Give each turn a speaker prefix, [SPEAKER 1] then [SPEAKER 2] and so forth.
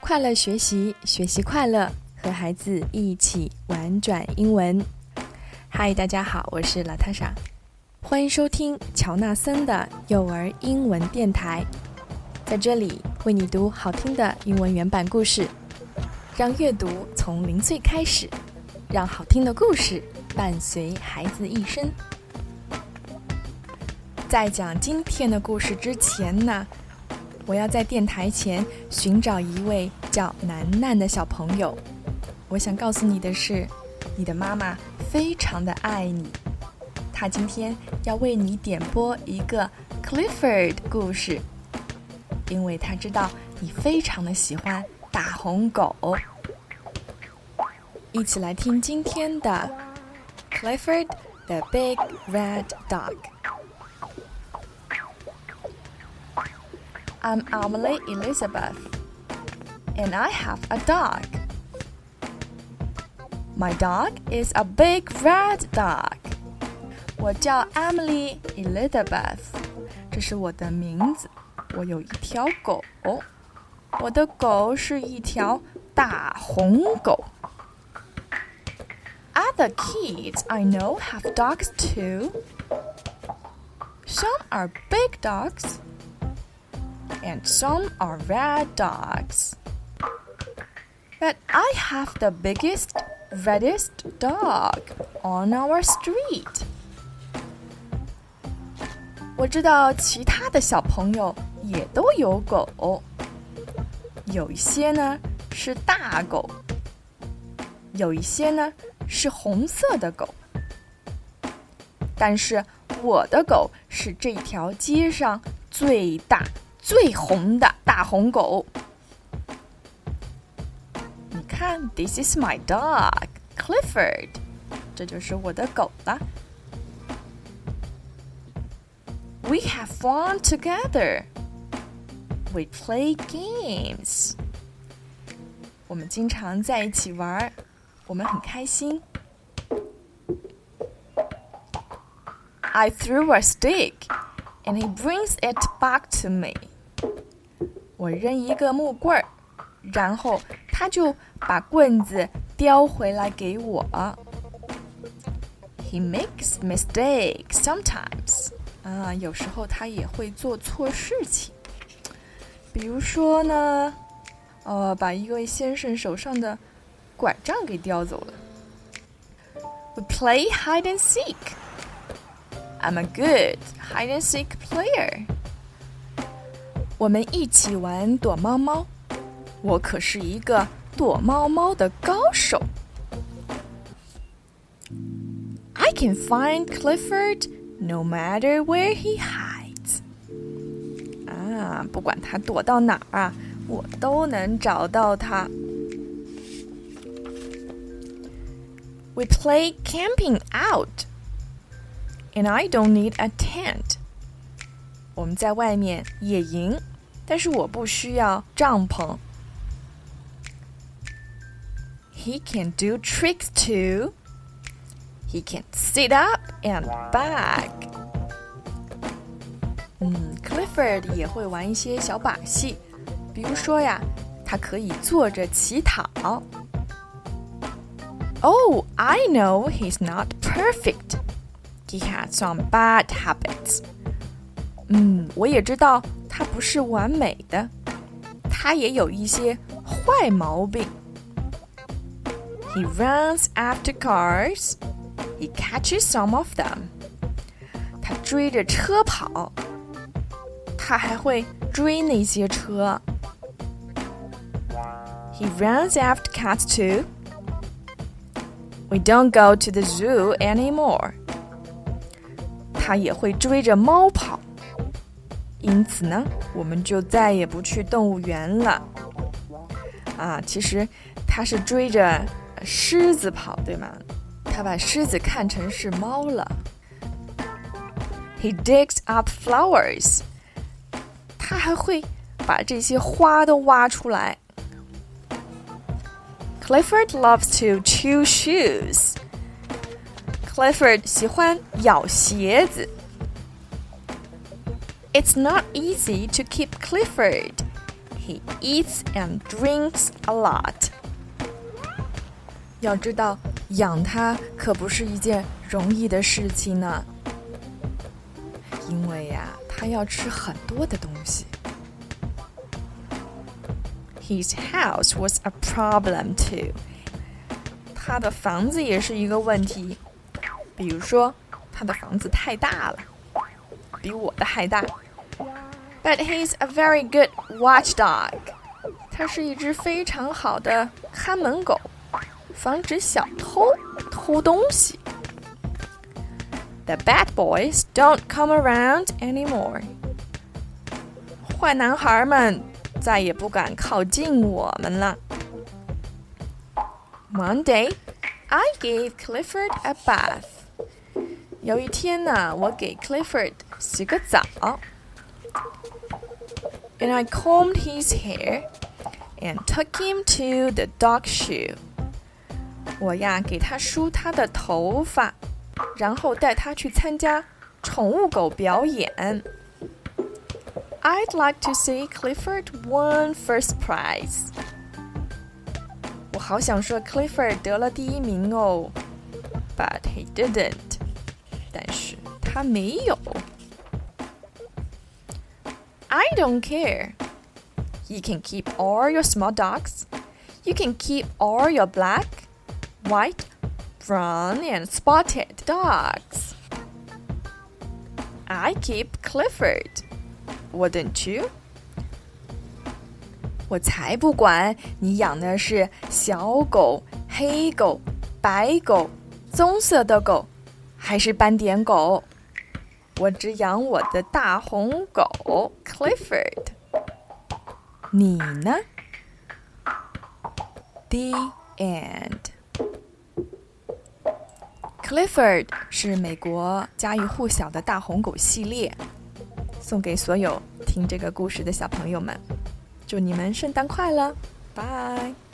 [SPEAKER 1] 快乐学习，学习快乐，和孩子一起玩转英文。嗨，大家好，我是拉塔莎，欢迎收听乔纳森的幼儿英文电台，在这里为你读好听的英文原版故事，让阅读从零岁开始，让好听的故事伴随孩子一生。在讲今天的故事之前呢，我要在电台前寻找一位叫楠楠的小朋友。我想告诉你的是，你的妈妈非常的爱你。她今天要为你点播一个 Clifford 故事，因为她知道你非常的喜欢大红狗。一起来听今天的 Clifford the Big Red Dog. I'm Emily Elizabeth, and I have a dog. My dog is a big red dog. 我叫 Emily Elizabeth，这是我的名字。我有一条狗，我的狗是一条大红狗。Other kids I know have dogs too. Some are big dogs and some are red dogs. But I have the biggest, reddest dog on our street. 我知道其他的小朋友也都有狗，有一些呢是大狗，有一些呢 是红色的狗，但是我的狗是这条街上最大。最红的大红狗。你看，This is my dog, Clifford。这就是我的狗了。We have fun together. We play games. 我们经常在一起玩， 我们很开心。I threw a stick, and he brings it back to me. 我扔一个木棍儿，然后他就把棍子叼回来给我。He makes mistakes sometimes。啊，有时候他也会做错事情。比如说呢，呃，把一位先生手上的拐杖给叼走了。We play hide and seek. I'm a good hide and seek player. 我们一起玩躲猫猫，我可是一个躲猫猫的高手。I can find Clifford no matter where he hides。啊，不管他躲到哪儿啊，我都能找到他。 We play camping out, and I don't need a tent. 我们在外面野营，但是我不需要帐篷。He can do tricks too. He can sit up and back. 嗯，Clifford 也会玩一些小把戏，比如说呀，他可以坐着乞讨。 Oh, I know he's not perfect. He has some bad habits. 嗯，我也知道他不是完美的，他也有一些坏毛病。He runs after cars. He catches some of them. 他追着车跑，他还会追那些车。He runs after cats too. We don't go to the zoo anymore. 他也会追着猫跑。因此呢，我们就再也不去动物园了。啊，其实他是追着狮子跑，对吗？他把狮子看成是猫了。He digs up flowers。他还会把这些花都挖出来。Clifford loves to chew shoes。 Clifford 喜欢咬鞋子。It's not easy to keep Clifford. He eats and drinks a lot. 要知道，养它可不是一件容易的事情呢。因为呀，它要吃很多的东西。 His house was a problem too. 他的房子也是一个问题。比如说，他的房子太大了，比我的还大。But he's a very good watchdog. 他是一只非常好的看门狗，防止小偷偷东西。The bad boys don't come around anymore. 坏男孩们 再也不敢靠近我们了。One day, I gave Clifford a bath. 有一天呢，我给 Clifford 洗个澡，and I combed his hair and took him to the dog show。我呀给他梳他的头发，然后带他去参加宠物狗表演。 I'd like to see Clifford won first prize。我好想说 Clifford 得了第一名哦，but he didn't。但是他没有。I don't care. You can keep all your small dogs. You can keep all your black, white, brown, and spotted dogs. I keep Clifford. Wouldn't you? 我才不管你养的是小狗、黑狗、白狗、棕色的狗。还是斑点狗，我只养我的大红狗 Clifford。你呢？The end。Clifford 是美国家喻户晓的大红狗系列，送给所有听这个故事的小朋友们。祝你们圣诞快乐，拜。